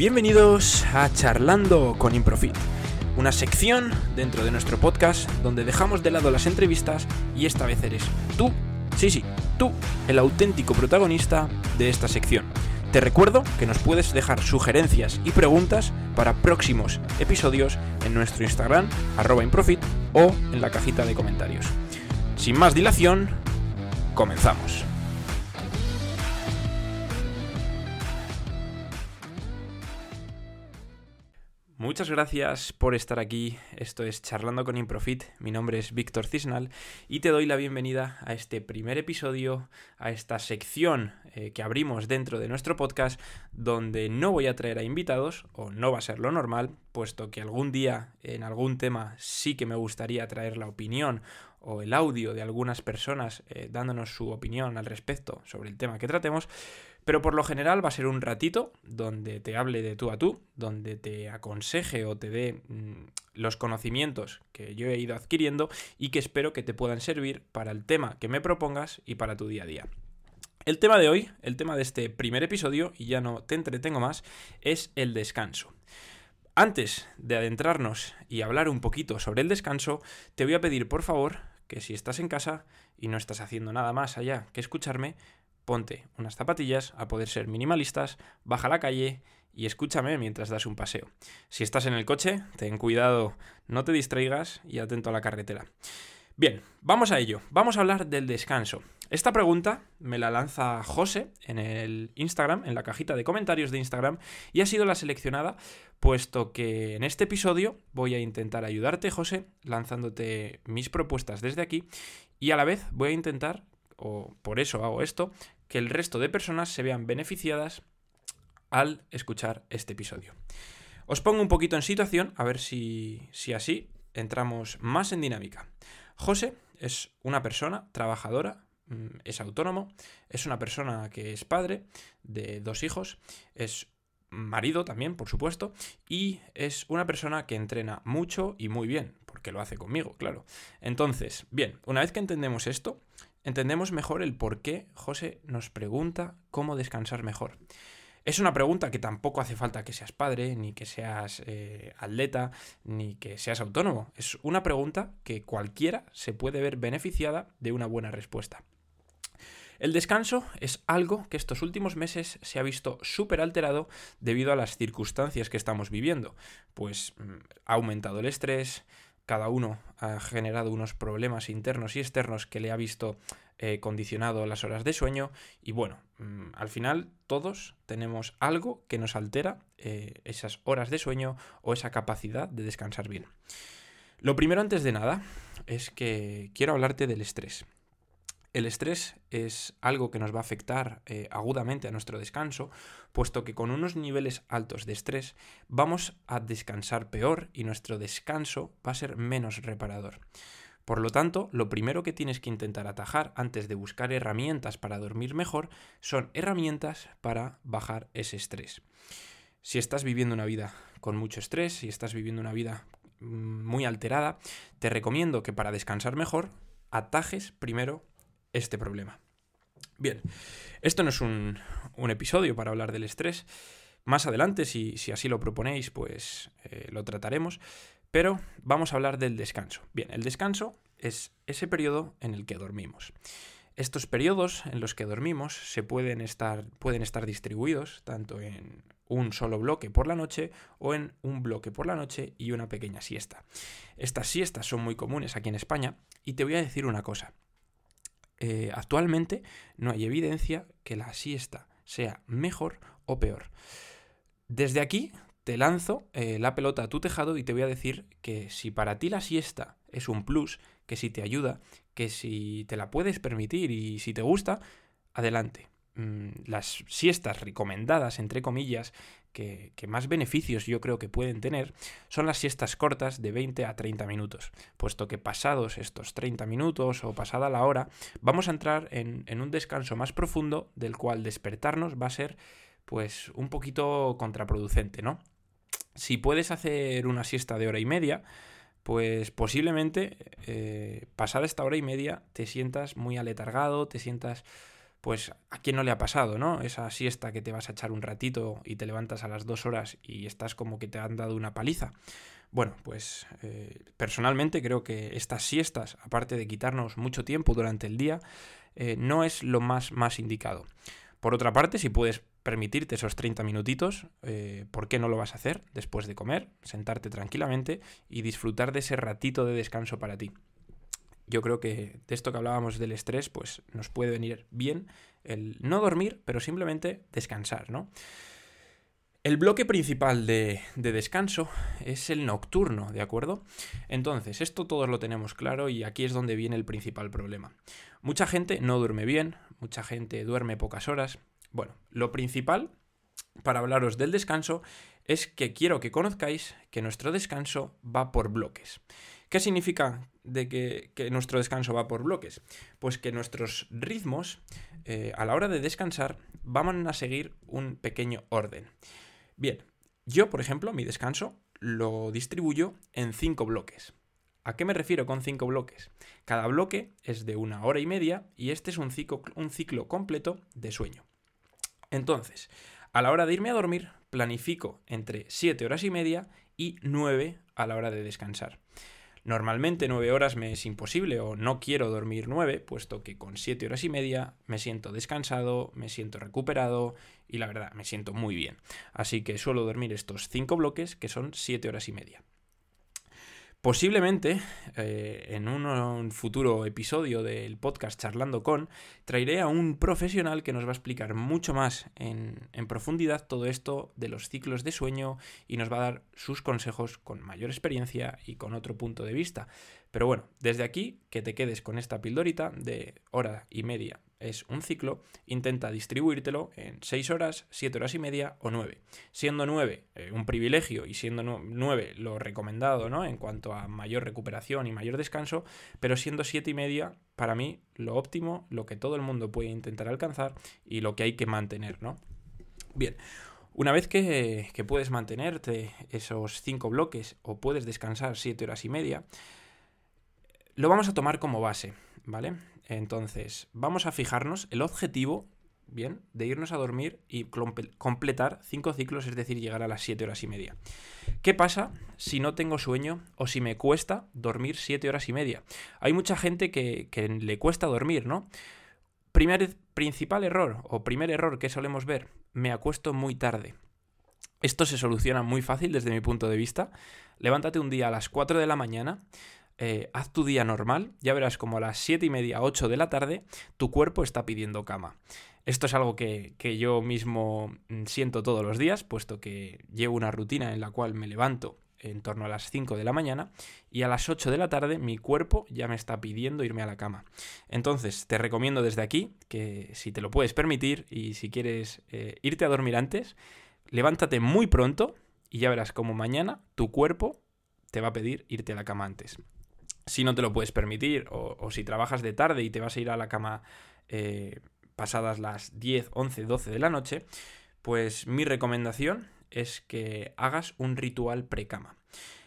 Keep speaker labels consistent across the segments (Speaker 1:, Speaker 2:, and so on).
Speaker 1: Bienvenidos a Charlando con Improfit, una sección dentro de nuestro podcast donde dejamos de lado las entrevistas y esta vez eres tú, sí, sí, tú, el auténtico protagonista de esta sección. Te recuerdo que nos puedes dejar sugerencias y preguntas para próximos episodios en nuestro Instagram, arroba Improfit, o en la cajita de comentarios. Sin más dilación, comenzamos. Muchas gracias por estar aquí. Esto es Charlando con Improfit. Mi nombre es Víctor Cisnal y te doy la bienvenida a este primer episodio, a esta sección eh, que abrimos dentro de nuestro podcast, donde no voy a traer a invitados, o no va a ser lo normal, puesto que algún día en algún tema sí que me gustaría traer la opinión o el audio de algunas personas eh, dándonos su opinión al respecto sobre el tema que tratemos. Pero por lo general va a ser un ratito donde te hable de tú a tú, donde te aconseje o te dé mm, los conocimientos que yo he ido adquiriendo y que espero que te puedan servir para el tema que me propongas y para tu día a día. El tema de hoy, el tema de este primer episodio, y ya no te entretengo más, es el descanso. Antes de adentrarnos y hablar un poquito sobre el descanso, te voy a pedir por favor que si estás en casa y no estás haciendo nada más allá que escucharme, ponte unas zapatillas, a poder ser minimalistas, baja a la calle y escúchame mientras das un paseo. Si estás en el coche, ten cuidado, no te distraigas y atento a la carretera. Bien, vamos a ello. Vamos a hablar del descanso. Esta pregunta me la lanza José en el Instagram, en la cajita de comentarios de Instagram, y ha sido la seleccionada, puesto que en este episodio voy a intentar ayudarte, José, lanzándote mis propuestas desde aquí, y a la vez voy a intentar, o por eso hago esto, que el resto de personas se vean beneficiadas al escuchar este episodio. Os pongo un poquito en situación, a ver si, si así entramos más en dinámica. José es una persona trabajadora, mm, es autónomo, es una persona que es padre de dos hijos, es marido también, por supuesto, y es una persona que entrena mucho y muy bien, porque lo hace conmigo, claro. Entonces, bien, una vez que entendemos esto, entendemos mejor el por qué José nos pregunta cómo descansar mejor. Es una pregunta que tampoco hace falta que seas padre, ni que seas eh, atleta, ni que seas autónomo. Es una pregunta que cualquiera se puede ver beneficiada de una buena respuesta. El descanso es algo que estos últimos meses se ha visto súper alterado debido a las circunstancias que estamos viviendo. Pues mm, ha aumentado el estrés, cada uno ha generado unos problemas internos y externos que le ha visto eh, condicionado las horas de sueño y bueno, mm, al final todos tenemos algo que nos altera eh, esas horas de sueño o esa capacidad de descansar bien. Lo primero antes de nada es que quiero hablarte del estrés. El estrés es algo que nos va a afectar eh, agudamente a nuestro descanso, puesto que con unos niveles altos de estrés vamos a descansar peor y nuestro descanso va a ser menos reparador. Por lo tanto, lo primero que tienes que intentar atajar antes de buscar herramientas para dormir mejor son herramientas para bajar ese estrés. Si estás viviendo una vida con mucho estrés, si estás viviendo una vida mm, muy alterada, te recomiendo que para descansar mejor atajes primero este problema. Bien, esto no es un, episodio para hablar del estrés. Más adelante, si, así lo proponéis, pues eh, lo trataremos. Pero vamos a hablar del descanso. Bien, el descanso es ese periodo en el que dormimos. Estos periodos en los que dormimos se pueden estar, pueden estar distribuidos tanto en un solo bloque por la noche o en un bloque por la noche y una pequeña siesta. Estas siestas son muy comunes aquí en España y te voy a decir una cosa. Eh, actualmente no hay evidencia que la siesta sea mejor o peor. Desde aquí te lanzo eh, la pelota a tu tejado y te voy a decir que si para ti la siesta es un plus, que si te ayuda, que si te la puedes permitir y si te gusta, adelante. Mm, las siestas recomendadas, entre comillas, que, más beneficios yo creo que pueden tener, son las siestas cortas de 20 a 30 minutos, puesto que pasados estos 30 minutos o pasada la hora, vamos a entrar en, un descanso más profundo del cual despertarnos va a ser pues un poquito contraproducente, ¿no? Si puedes hacer una siesta de hora y media, pues posiblemente eh, pasada esta hora y media te sientas muy aletargado, te sientas pues a quién no le ha pasado, ¿no? Esa siesta que te vas a echar un ratito y te levantas a las dos horas y estás como que te han dado una paliza. Bueno, pues eh, personalmente creo que estas siestas, aparte de quitarnos mucho tiempo durante el día, eh, no es lo más, más indicado. Por otra parte, si puedes permitirte esos 30 minutitos, eh, ¿por qué no lo vas a hacer después de comer? Sentarte tranquilamente y disfrutar de ese ratito de descanso para ti yo creo que de esto que hablábamos del estrés, pues nos puede venir bien el no dormir, pero simplemente descansar, ¿no? El bloque principal de, descanso es el nocturno, ¿de acuerdo? Entonces, esto todos lo tenemos claro y aquí es donde viene el principal problema. Mucha gente no duerme bien, mucha gente duerme pocas horas. Bueno, lo principal para hablaros del descanso es que quiero que conozcáis que nuestro descanso va por bloques. ¿Qué significa de que, nuestro descanso va por bloques? Pues que nuestros ritmos eh, a la hora de descansar van a seguir un pequeño orden. Bien, yo, por ejemplo, mi descanso lo distribuyo en cinco bloques. ¿A qué me refiero con cinco bloques? Cada bloque es de una hora y media y este es un ciclo, un ciclo completo de sueño. Entonces, a la hora de irme a dormir, planifico entre 7 horas y media y 9 a la hora de descansar. Normalmente 9 horas me es imposible o no quiero dormir 9, puesto que con 7 horas y media me siento descansado, me siento recuperado y la verdad me siento muy bien. Así que suelo dormir estos 5 bloques que son 7 horas y media. Posiblemente eh, en un, futuro episodio del podcast Charlando con, traeré a un profesional que nos va a explicar mucho más en, en, profundidad todo esto de los ciclos de sueño y nos va a dar sus consejos con mayor experiencia y con otro punto de vista. Pero bueno, desde aquí que te quedes con esta pildorita de hora y media es un ciclo, intenta distribuírtelo en 6 horas, 7 horas y media o 9. Siendo 9 eh, un privilegio y siendo 9 lo recomendado ¿no? en cuanto a mayor recuperación y mayor descanso, pero siendo 7 y media para mí lo óptimo, lo que todo el mundo puede intentar alcanzar y lo que hay que mantener. ¿no? Bien. Una vez que, que puedes mantenerte esos 5 bloques o puedes descansar 7 horas y media, lo vamos a tomar como base, ¿vale? Entonces, vamos a fijarnos el objetivo, bien, de irnos a dormir y completar cinco ciclos, es decir, llegar a las 7 horas y media. ¿Qué pasa si no tengo sueño o si me cuesta dormir 7 horas y media? Hay mucha gente que, le cuesta dormir, ¿no? Primer, principal error o primer error que solemos ver, me acuesto muy tarde. Esto se soluciona muy fácil desde mi punto de vista. Levántate un día a las 4 de la mañana, eh, haz tu día normal, ya verás como a las 7 y media, 8 de la tarde, tu cuerpo está pidiendo cama. Esto es algo que, yo mismo mm, siento todos los días, puesto que llevo una rutina en la cual me levanto en torno a las 5 de la mañana y a las 8 de la tarde mi cuerpo ya me está pidiendo irme a la cama. Entonces te recomiendo desde aquí que si te lo puedes permitir y si quieres eh, irte a dormir antes, levántate muy pronto y ya verás como mañana tu cuerpo te va a pedir irte a la cama antes si no te lo puedes permitir o, si trabajas de tarde y te vas a ir a la cama eh, pasadas las 10, 11, 12 de la noche, pues mi recomendación es que hagas un ritual precama.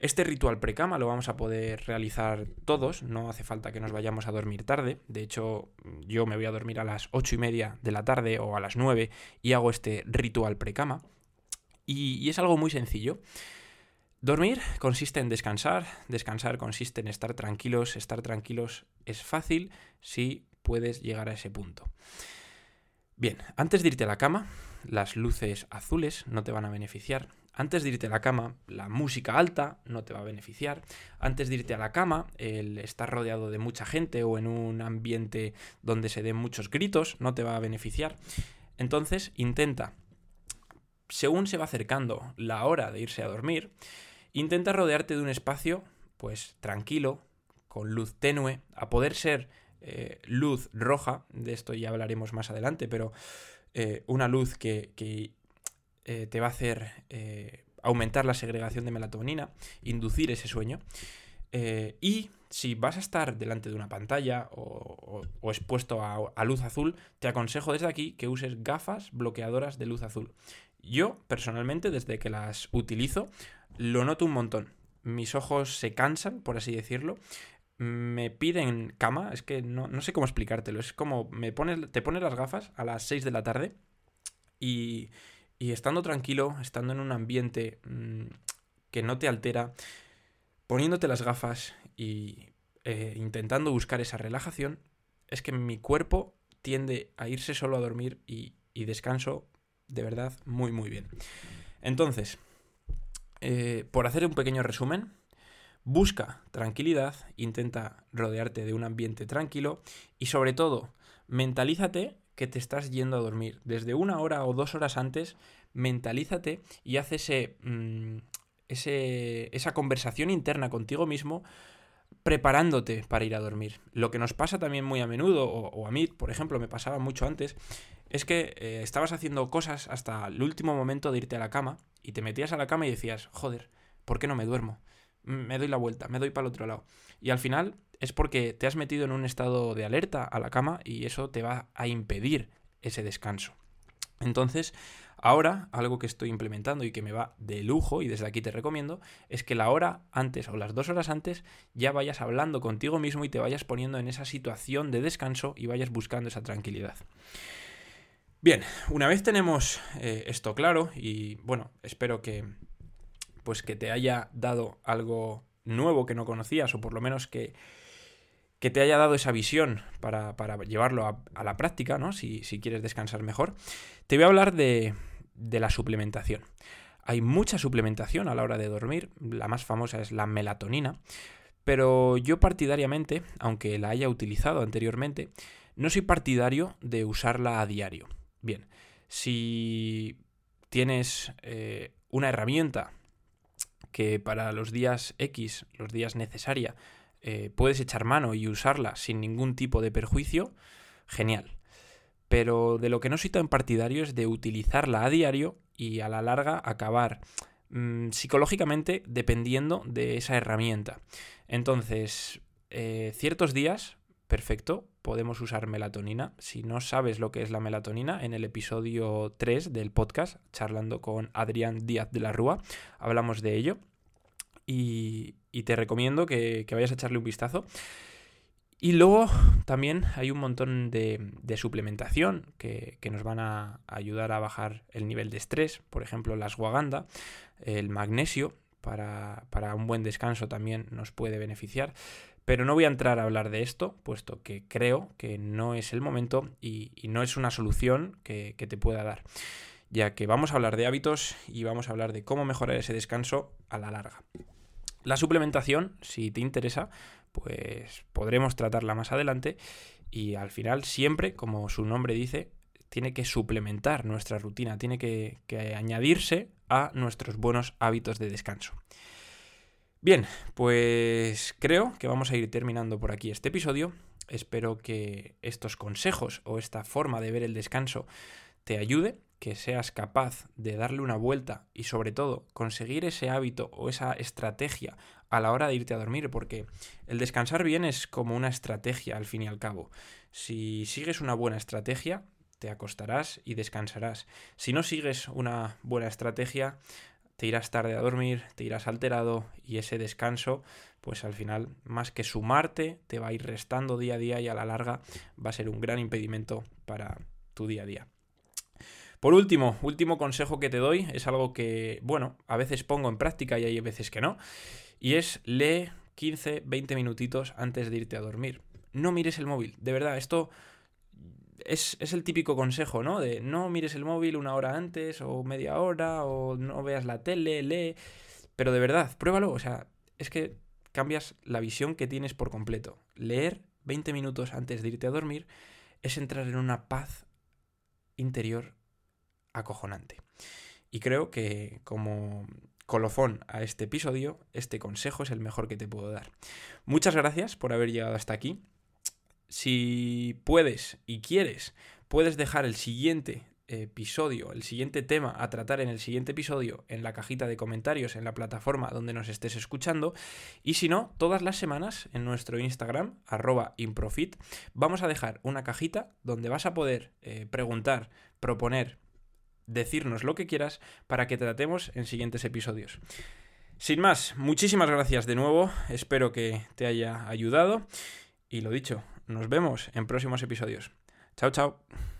Speaker 1: Este ritual precama lo vamos a poder realizar todos, no hace falta que nos vayamos a dormir tarde. De hecho, yo me voy a dormir a las 8 y media de la tarde o a las 9 y hago este ritual precama. y es algo muy sencillo. Dormir consiste en descansar, descansar consiste en estar tranquilos, estar tranquilos es fácil si puedes llegar a ese punto. Bien, antes de irte a la cama, las luces azules no te van a beneficiar. Antes de irte a la cama, la música alta no te va a beneficiar. Antes de irte a la cama, el estar rodeado de mucha gente o en un ambiente donde se den muchos gritos no te va a beneficiar. Entonces, intenta, según se va acercando la hora de irse a dormir, Intenta rodearte de un espacio, pues tranquilo, con luz tenue, a poder ser eh, luz roja, de esto ya hablaremos más adelante, pero eh, una luz que, eh, te va a hacer aumentar la segregación de melatonina, inducir ese sueño. y si vas a estar delante de una pantalla o, expuesto a, luz azul, te aconsejo desde aquí que uses gafas bloqueadoras de luz azul. Yo, personalmente, desde que las utilizo, lo noto un montón. Mis ojos se cansan, por así decirlo. me piden cama, es que no, sé cómo explicártelo, es como me pones, te pones las gafas a las 6 de la tarde y, y estando tranquilo, estando en un ambiente mm, que no te altera, poniéndote las gafas y eh, intentando buscar esa relajación, es que mi cuerpo tiende a irse solo a dormir y, descanso de verdad muy muy bien. Entonces, eh, por hacer un pequeño resumen, busca tranquilidad, intenta rodearte de un ambiente tranquilo y sobre todo, mentalízate que te estás yendo a dormir. Desde una hora o dos horas antes, mentalízate y haz ese, mm, esa conversación interna contigo mismo preparándote para ir a dormir. Lo que nos pasa también muy a menudo, o, a mí, por ejemplo, me pasaba mucho antes, es que eh, estabas haciendo cosas hasta el último momento de irte a la cama y te metías a la cama y decías, joder, ¿por qué no me duermo? Me doy la vuelta, me doy para el otro lado. Y al final es porque te has metido en un estado de alerta a la cama y eso te va a impedir ese descanso. Entonces, ahora algo que estoy implementando y que me va de lujo y desde aquí te recomiendo es que la hora antes o las dos horas antes ya vayas hablando contigo mismo y te vayas poniendo en esa situación de descanso y vayas buscando esa tranquilidad. Bien, una vez tenemos eh, esto claro y bueno, espero que pues que te haya dado algo nuevo que no conocías o por lo menos que que te haya dado esa visión para, llevarlo a, la práctica, ¿no? Si, quieres descansar mejor, te voy a hablar de, la suplementación. Hay mucha suplementación a la hora de dormir, la más famosa es la melatonina, pero yo partidariamente, aunque la haya utilizado anteriormente, no soy partidario de usarla a diario. Bien, si tienes eh, una herramienta que para los días X, los días necesaria, eh, puedes echar mano y usarla sin ningún tipo de perjuicio, genial. Pero de lo que no soy tan partidario es de utilizarla a diario y a la larga acabar mm, psicológicamente dependiendo de esa herramienta. Entonces, eh, ciertos días, perfecto, podemos usar melatonina. Si no sabes lo que es la melatonina, en el episodio 3 del podcast, charlando con Adrián Díaz de la Rúa, hablamos de ello. Y, y te recomiendo que, vayas a echarle un vistazo. Y luego también hay un montón de, suplementación que, nos van a ayudar a bajar el nivel de estrés. Por ejemplo, la ashwagandha, el magnesio, para, un buen descanso también nos puede beneficiar. Pero no voy a entrar a hablar de esto, puesto que creo que no es el momento y, no es una solución que, que te pueda dar. Ya que vamos a hablar de hábitos y vamos a hablar de cómo mejorar ese descanso a la larga. La suplementación, si te interesa, pues podremos tratarla más adelante y al final siempre, como su nombre dice, tiene que suplementar nuestra rutina, tiene que, añadirse a nuestros buenos hábitos de descanso. Bien, pues creo que vamos a ir terminando por aquí este episodio. Espero que estos consejos o esta forma de ver el descanso te ayude que seas capaz de darle una vuelta y sobre todo conseguir ese hábito o esa estrategia a la hora de irte a dormir, porque el descansar bien es como una estrategia al fin y al cabo. Si sigues una buena estrategia, te acostarás y descansarás. Si no sigues una buena estrategia, te irás tarde a dormir, te irás alterado y ese descanso, pues al final, más que sumarte, te va a ir restando día a día y a la larga va a ser un gran impedimento para tu día a día. Por último, último consejo que te doy es algo que, bueno, a veces pongo en práctica y hay veces que no, y es lee 15, 20 minutitos antes de irte a dormir. No mires el móvil, de verdad, esto es, es, el típico consejo, ¿no? De no mires el móvil una hora antes o media hora o no veas la tele, lee, pero de verdad, pruébalo, o sea, es que cambias la visión que tienes por completo. Leer 20 minutos antes de irte a dormir es entrar en una paz interior acojonante. Y creo que como colofón a este episodio, este consejo es el mejor que te puedo dar. Muchas gracias por haber llegado hasta aquí. Si puedes y quieres, puedes dejar el siguiente episodio, el siguiente tema a tratar en el siguiente episodio en la cajita de comentarios en la plataforma donde nos estés escuchando y si no, todas las semanas en nuestro Instagram arroba improfit vamos a dejar una cajita donde vas a poder eh, preguntar, proponer, decirnos lo que quieras para que tratemos en siguientes episodios. Sin más, muchísimas gracias de nuevo, espero que te haya ayudado y lo dicho, nos vemos en próximos episodios. Chao, chao.